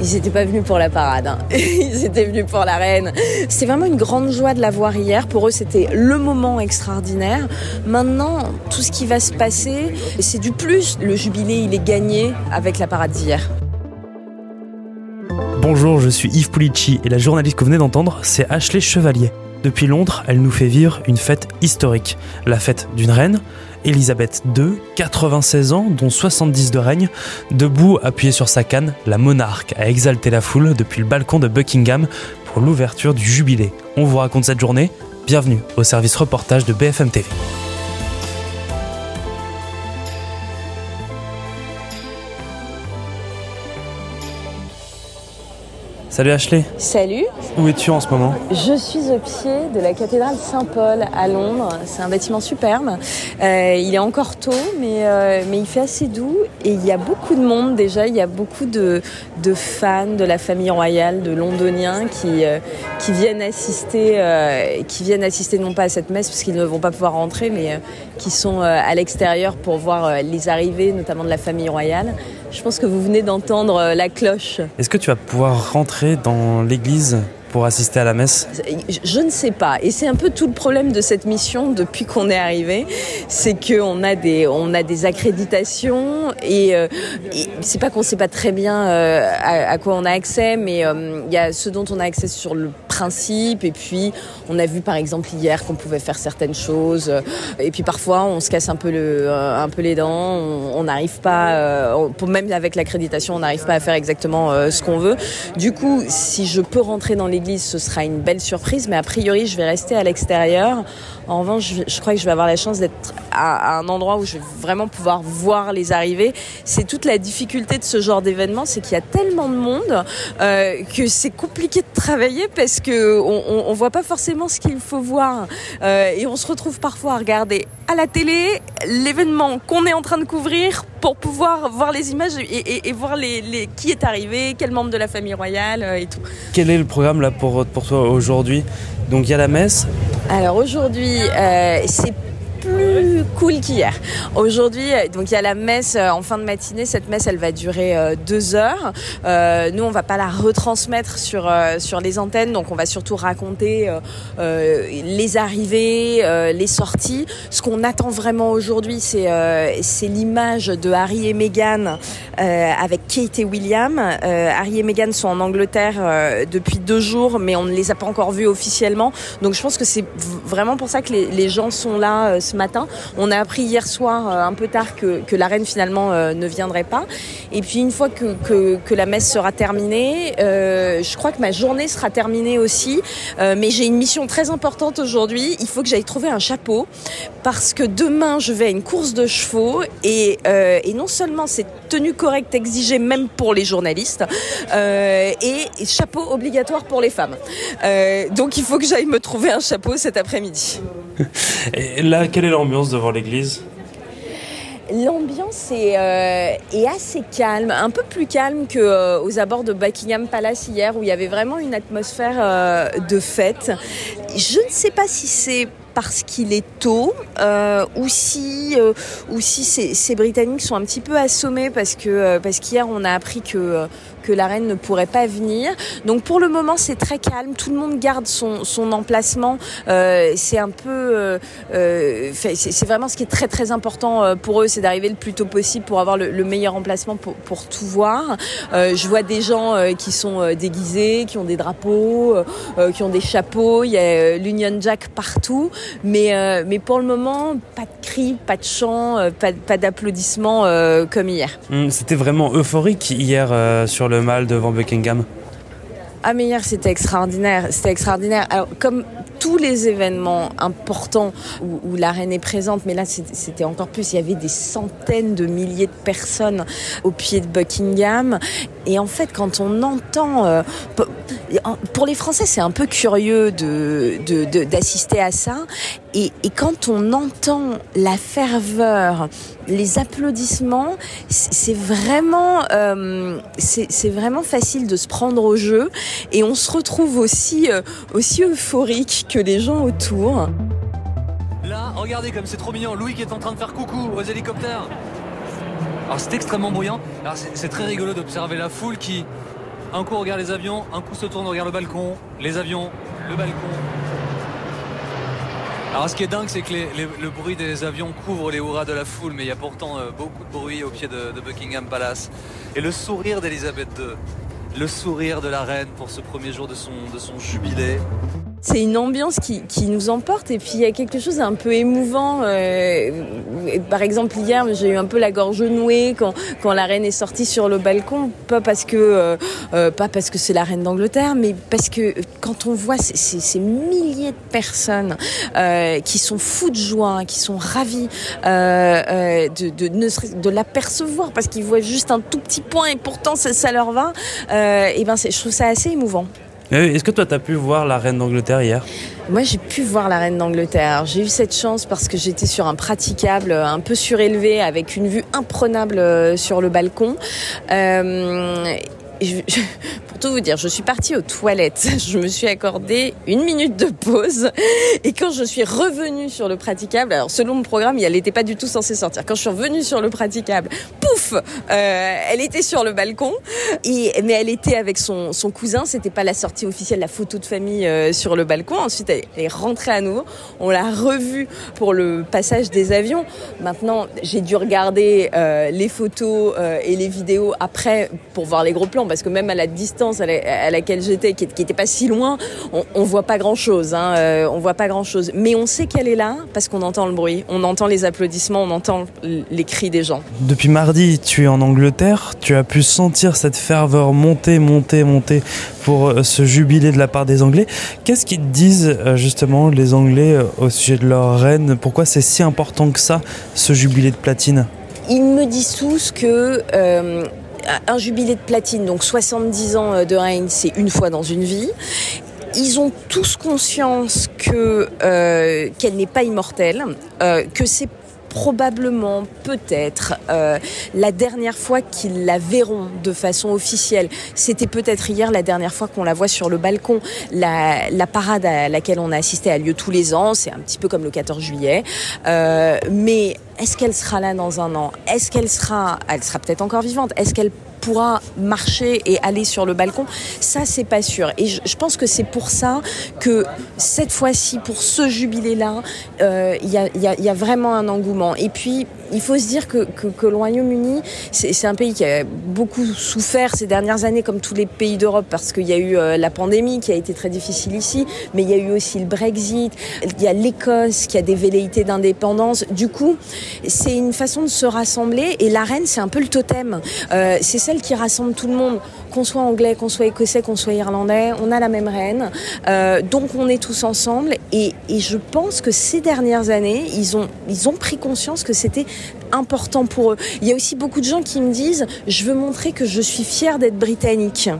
Ils n'étaient pas venus pour la parade, hein. ils étaient venus pour la reine. C'est vraiment une grande joie de la voir hier. Pour eux, c'était le moment extraordinaire. Maintenant, tout ce qui va se passer, c'est du plus. Le jubilé, il est gagné avec la parade d'hier. Bonjour, je suis Yves Pulici et la journaliste que vous venez d'entendre, c'est Ashley Chevalier. Depuis Londres, elle nous fait vivre une fête historique, la fête d'une reine, Elisabeth II, 96 ans, dont 70 de règne, debout appuyée sur sa canne, la monarque a exalté la foule depuis le balcon de Buckingham pour l'ouverture du jubilé. On vous raconte cette journée, bienvenue au service reportage de BFM TV. Salut Ashley. Salut. Où es-tu en ce moment Je suis au pied de la cathédrale Saint-Paul à Londres. C'est un bâtiment superbe. Euh, il est encore tôt, mais, euh, mais il fait assez doux. Et il y a beaucoup de monde déjà. Il y a beaucoup de, de fans de la famille royale, de londoniens qui, euh, qui, viennent assister, qui viennent assister non pas à cette messe parce qu'ils ne vont pas pouvoir rentrer, mais qui sont à l'extérieur pour voir les arrivées, notamment de la famille royale. Je pense que vous venez d'entendre la cloche. Est-ce que tu vas pouvoir rentrer dans l'église pour assister à la messe? Je ne sais pas. Et c'est un peu tout le problème de cette mission depuis qu'on est arrivé. C'est qu'on a des, on a des accréditations et, euh, et c'est pas qu'on sait pas très bien euh, à, à, quoi on a accès, mais euh, il y a ce dont on a accès sur le Et puis, on a vu par exemple hier qu'on pouvait faire certaines choses. Et puis parfois, on se casse un peu, le, un peu les dents. On n'arrive pas, on, même avec l'accréditation, on n'arrive pas à faire exactement ce qu'on veut. Du coup, si je peux rentrer dans l'église, ce sera une belle surprise. Mais a priori, je vais rester à l'extérieur. En revanche, je, crois que je vais avoir la chance d'être à, un endroit où je vais vraiment pouvoir voir les arrivées. C'est toute la difficulté de ce genre d'événement, c'est qu'il y a tellement de monde euh, que c'est compliqué de travailler parce que on, on, on voit pas forcément ce qu'il faut voir euh, et on se retrouve parfois à regarder à la télé l'événement qu'on est en train de couvrir pour pouvoir voir les images et, et, et voir les, les, qui est arrivé, quel membre de la famille royale euh, et tout. Quel est le programme là pour, pour toi aujourd'hui? Donc il y a la messe. Alors aujourd'hui, euh, c'est plus cool qu'hier. Aujourd'hui, donc il y a la messe en fin de matinée. Cette messe, elle va durer euh, deux heures. Euh, nous, on va pas la retransmettre sur euh, sur les antennes, donc on va surtout raconter euh, les arrivées, les sorties. Ce qu'on attend vraiment aujourd'hui, c'est c'est l'image de Harry et Meghan avec Kate et William. Harry et Meghan sont en Angleterre depuis deux jours, mais on ne les a pas encore vus officiellement. Donc je pense que c'est vraiment pour ça que les, les gens sont là ce matin. On a appris hier soir, euh, un peu tard, que, la reine finalement euh, ne viendrait pas. Et puis une fois que, la messe sera terminée, euh, je crois que ma journée sera terminée aussi. Mais j'ai une mission très importante aujourd'hui. Il faut que j'aille trouver un chapeau parce que demain je vais à une course de chevaux et, non seulement c'est tenue correcte exigée même pour les journalistes et, chapeau obligatoire pour les femmes. donc il faut que j'aille me trouver un chapeau cet après-midi. Et là, quelle est l'ambiance devant l'église? L'ambiance est, euh, est, assez calme, un peu plus calme que euh, aux abords de Buckingham Palace hier où il y avait vraiment une atmosphère euh, de fête. Je ne sais pas si c'est parce qu'il est tôt euh, ou si euh, ou si ces, ces, Britanniques sont un petit peu assommés parce que euh, parce qu'hier on a appris que que la reine ne pourrait pas venir. Donc pour le moment c'est très calme, tout le monde garde son, son emplacement. c'est un peu c'est vraiment ce qui est très très important pour eux, c'est d'arriver le plus tôt possible pour avoir le, le meilleur emplacement pour, pour tout voir. je vois des gens qui sont déguisés, qui ont des drapeaux, qui ont des chapeaux. Il y a l'Union Jack partout. Mais, euh, mais pour le moment, pas de cris, pas de chants, euh, pas, pas d'applaudissements euh, comme hier. Mmh, C'était vraiment euphorique hier euh, sur le mal devant Buckingham. Ah mais hier c'était extraordinaire, c'était extraordinaire. Alors comme tous les événements importants où, où, la reine est présente, mais là c'était encore plus, il y avait des centaines de milliers de personnes au pied de Buckingham. Et en fait, quand on entend, euh, pour les Français, c'est un peu curieux d'assister à ça. Et, quand on entend la ferveur, les applaudissements, c'est vraiment, euh, vraiment facile de se prendre au jeu. Et on se retrouve aussi, euh, aussi euphorique que les gens autour. Là, regardez comme c'est trop mignon. Louis qui est en train de faire coucou aux hélicoptères. Alors c'est extrêmement bruyant. C'est très rigolo d'observer la foule qui Un coup, regarde les avions. Un coup, se tourne, regarde le balcon. Les avions, le balcon. Alors ce qui est dingue, c'est que le bruit des avions couvre les hurrahs de la foule, mais il y a pourtant euh, beaucoup de bruit au pied de, Buckingham Palace. Et le sourire d'Elisabeth II, le sourire de la reine pour ce premier jour de son jubilé c'est une ambiance qui, nous emporte et puis il y a quelque chose d'un peu émouvant. Euh, par exemple hier, j'ai eu un peu la gorge nouée quand, la reine est sortie sur le balcon, pas parce que euh, euh, pas parce que c'est la reine d'Angleterre, mais parce que quand on voit ces, milliers de personnes qui sont fous de joie, qui sont ravis de, l'apercevoir parce qu'ils voient juste un tout petit point et pourtant ça, ça leur va, et ben je trouve ça assez émouvant. Est-ce que toi, tu as pu voir la reine d'Angleterre hier? Moi, j'ai pu voir la reine d'Angleterre. J'ai eu cette chance parce que j'étais sur un praticable un peu surélevé avec une vue imprenable euh, sur le balcon. Euh, je, tout vous dire, je suis partie aux toilettes. Je me suis accordé une minute de pause. Et quand je suis revenue sur le praticable, alors selon le programme, elle n'était pas du tout censée sortir. Quand je suis revenue sur le praticable, pouf, euh, elle était sur le balcon. Et, mais elle était avec son, son cousin. C'était pas la sortie officielle, la photo de famille euh, sur le balcon. Ensuite, elle est rentrée à nouveau. On l'a revue pour le passage des avions. Maintenant, j'ai dû regarder euh, les photos et les vidéos après pour voir les gros plans parce que même à la distance, à, laquelle j'étais, qui n'était pas si loin, on, on voit pas grand chose. Hein, euh, on voit pas grand chose. Mais on sait qu'elle est là parce qu'on entend le bruit, on entend les applaudissements, on entend les cris des gens. Depuis mardi, tu es en Angleterre. Tu as pu sentir cette ferveur monter, monter, monter pour euh, ce jubilé de la part des Anglais. Qu'est-ce qu'ils disent euh, justement les Anglais au sujet de leur reine? Pourquoi c'est si important que ça, ce jubilé de platine? Ils me disent tous que euh, un jubilé de platine, donc 70 ans euh, de règne, c'est une fois dans une vie. Ils ont tous conscience que euh, qu'elle n'est pas immortelle, euh, que c'est probablement, peut-être, euh, la dernière fois qu'ils la verront de façon officielle. C'était peut-être hier la dernière fois qu'on la voit sur le balcon. La, parade à laquelle on a assisté a lieu tous les ans. C'est un petit peu comme le 14 juillet. Euh, mais est-ce qu'elle sera là dans un an? Est-ce qu'elle sera, elle sera peut-être encore vivante? Est-ce qu'elle pourra marcher et aller sur le balcon, ça c'est pas sûr. Et je, pense que c'est pour ça que cette fois-ci, pour ce jubilé-là, euh, il y, a, vraiment un engouement. Et puis il faut se dire que, que, que le Royaume-Uni, c'est un pays qui a beaucoup souffert ces dernières années, comme tous les pays d'Europe, parce qu'il y a eu euh, la pandémie qui a été très difficile ici, mais il y a eu aussi le Brexit, il y a l'Écosse qui a des velléités d'indépendance. Du coup, c'est une façon de se rassembler, et la reine, c'est un peu le totem. Euh, c'est celle qui rassemble tout le monde, qu'on soit anglais, qu'on soit écossais, qu'on soit irlandais, on a la même reine. Euh, donc on est tous ensemble, et, je pense que ces dernières années, ils ont, ils ont pris conscience que c'était important pour eux. Il y a aussi beaucoup de gens qui me disent je veux montrer que je suis fière d'être britannique.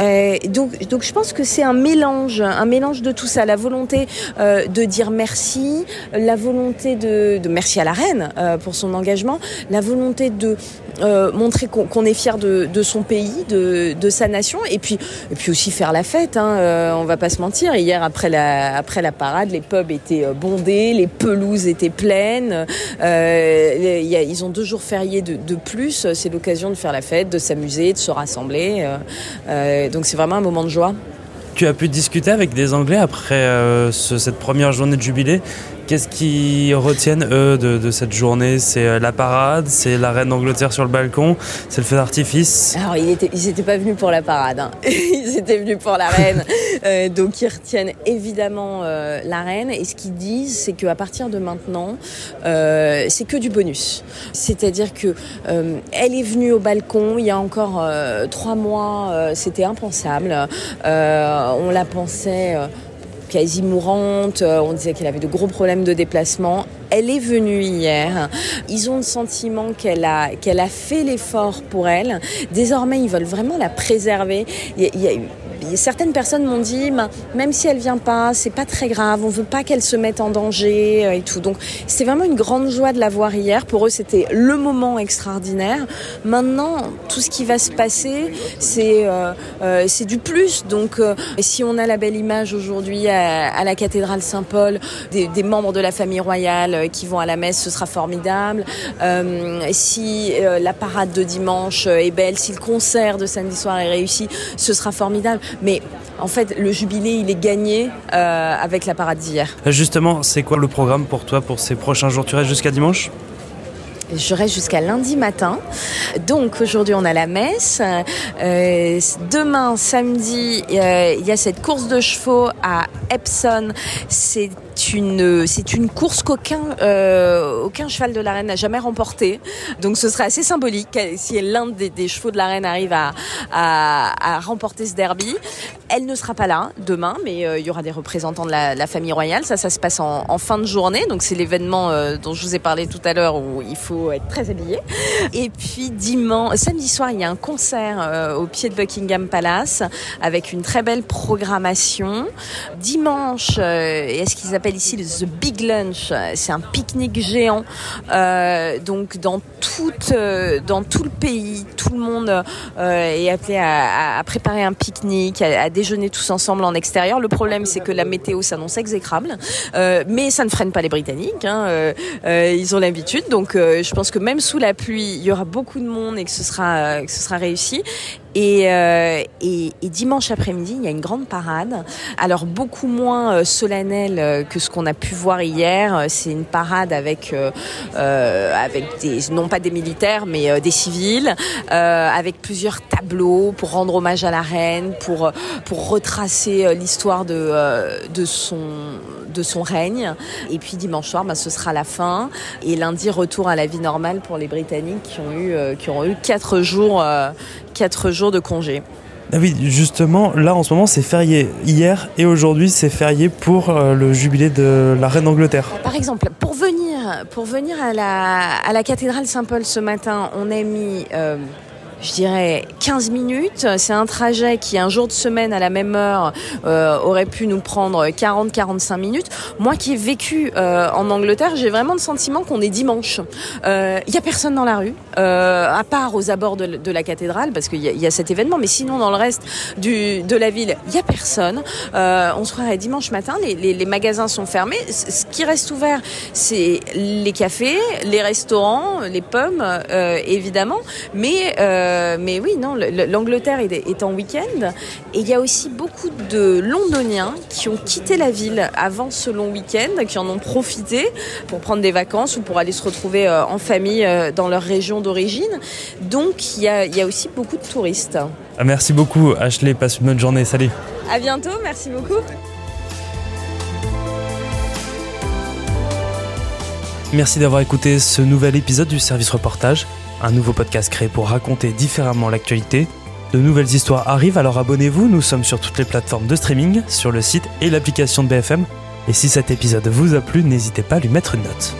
Euh, donc, je pense que c'est un mélange, un mélange de tout ça, la volonté euh, de dire merci, la volonté de, de merci à la reine euh, pour son engagement, la volonté de euh, montrer qu'on qu est fier de, de, son pays, de, de, sa nation, et puis, et puis aussi faire la fête. Hein, euh, on va pas se mentir. Hier, après la, après la parade, les pubs étaient bondés, les pelouses étaient pleines. Y a, ils ont deux jours fériés de, de plus. C'est l'occasion de faire la fête, de s'amuser, de se rassembler. Euh, donc c'est vraiment un moment de joie. Tu as pu discuter avec des Anglais après euh, ce, cette première journée de jubilé Qu'est-ce qu'ils retiennent, eux, de, de cette journée? C'est euh, la parade, c'est la reine d'Angleterre sur le balcon, c'est le feu d'artifice? Alors, ils n'étaient ils pas venus pour la parade, hein. ils étaient venus pour la reine. euh, donc, ils retiennent évidemment euh, la reine. Et ce qu'ils disent, c'est qu'à partir de maintenant, euh, c'est que du bonus. C'est-à-dire que elle est venue au balcon il y a encore trois mois, c'était impensable. on la pensait quasi mourante. On disait qu'elle avait de gros problèmes de déplacement. Elle est venue hier. Ils ont le sentiment qu'elle a, qu'elle a fait l'effort pour elle. Désormais, ils veulent vraiment la préserver. Certaines personnes m'ont dit, même si elle vient pas, c'est pas très grave. On veut pas qu'elle se mette en danger et tout. Donc, c'est vraiment une grande joie de la voir hier. Pour eux, c'était le moment extraordinaire. Maintenant, tout ce qui va se passer, c'est euh, euh, du plus. Donc, euh, si on a la belle image aujourd'hui à, la cathédrale Saint-Paul des, membres de la famille royale qui vont à la messe, ce sera formidable. si la parade de dimanche est belle, si le concert de samedi soir est réussi, ce sera formidable. Mais en fait, le jubilé, il est gagné avec la parade d'hier. Justement, c'est quoi le programme pour toi pour ces prochains jours? Tu restes jusqu'à dimanche? Je reste jusqu'à lundi matin. Donc aujourd'hui on a la messe. Euh, demain samedi euh, il y a cette course de chevaux à Epsom. C'est c'est une course qu'aucun euh, cheval de l'arène n'a jamais remporté. Donc ce serait assez symbolique si l'un des, chevaux de l'arène arrive à, à, remporter ce derby. Elle ne sera pas là demain, mais euh, il y aura des représentants de la, famille royale. Ça, ça se passe en, fin de journée. Donc c'est l'événement euh, dont je vous ai parlé tout à l'heure où il faut être très habillé. Et puis dimanche, samedi soir, il y a un concert au pied de Buckingham Palace avec une très belle programmation. Dimanche, est-ce qu'ils appellent ici le The Big Lunch. C'est un pique-nique géant. Euh, donc dans tout, euh, dans tout le pays, tout le monde euh, est appelé à, préparer un pique-nique, à, déjeuner tous ensemble en extérieur. Le problème, c'est que la météo s'annonce exécrable, mais ça ne freine pas les Britanniques. Hein. ils ont l'habitude, donc je pense que même sous la pluie, il y aura beaucoup de monde et que ce sera, que ce sera réussi. Euh, et, et, dimanche après-midi, il y a une grande parade. Alors beaucoup moins euh, solennelle euh, que ce qu'on a pu voir hier. C'est une parade avec euh, avec des non pas des militaires mais des civils, euh, avec plusieurs tableaux pour rendre hommage à la reine, pour pour retracer l'histoire de de son de son règne. Et puis dimanche soir, ben, ce sera la fin. Et lundi, retour à la vie normale pour les Britanniques qui ont eu qui ont eu quatre jours 4 jours de congé. Ah oui, justement, là en ce moment c'est férié. Hier et aujourd'hui c'est férié pour euh, le jubilé de la reine d'Angleterre. Par exemple, pour venir, pour venir à, la, à la cathédrale Saint-Paul ce matin, on a mis... Euh, je dirais 15 minutes. C'est un trajet qui, un jour de semaine à la même heure, euh, aurait pu nous prendre 40-45 minutes. Moi qui ai vécu euh, en Angleterre, j'ai vraiment le sentiment qu'on est dimanche. Il euh, y a personne dans la rue, euh, à part aux abords de, la cathédrale, parce qu'il y, a cet événement. Mais sinon, dans le reste du, de la ville, il y a personne. Euh, on se croirait dimanche matin, les, les, les, magasins sont fermés. Ce qui reste ouvert, c'est les cafés, les restaurants, les pommes, évidemment. Mais euh, mais oui, non, l'Angleterre est, en week-end. Et il y a aussi beaucoup de Londoniens qui ont quitté la ville avant ce long week-end, qui en ont profité pour prendre des vacances ou pour aller se retrouver euh, en famille euh, dans leur région d'origine. Donc il y, a, il y a aussi beaucoup de touristes. Ah, merci beaucoup, Ashley. Passe une bonne journée. Salut. À bientôt. Merci beaucoup. Merci d'avoir écouté ce nouvel épisode du service reportage un nouveau podcast créé pour raconter différemment l'actualité. De nouvelles histoires arrivent, alors abonnez-vous, nous sommes sur toutes les plateformes de streaming, sur le site et l'application de BFM. Et si cet épisode vous a plu, n'hésitez pas à lui mettre une note.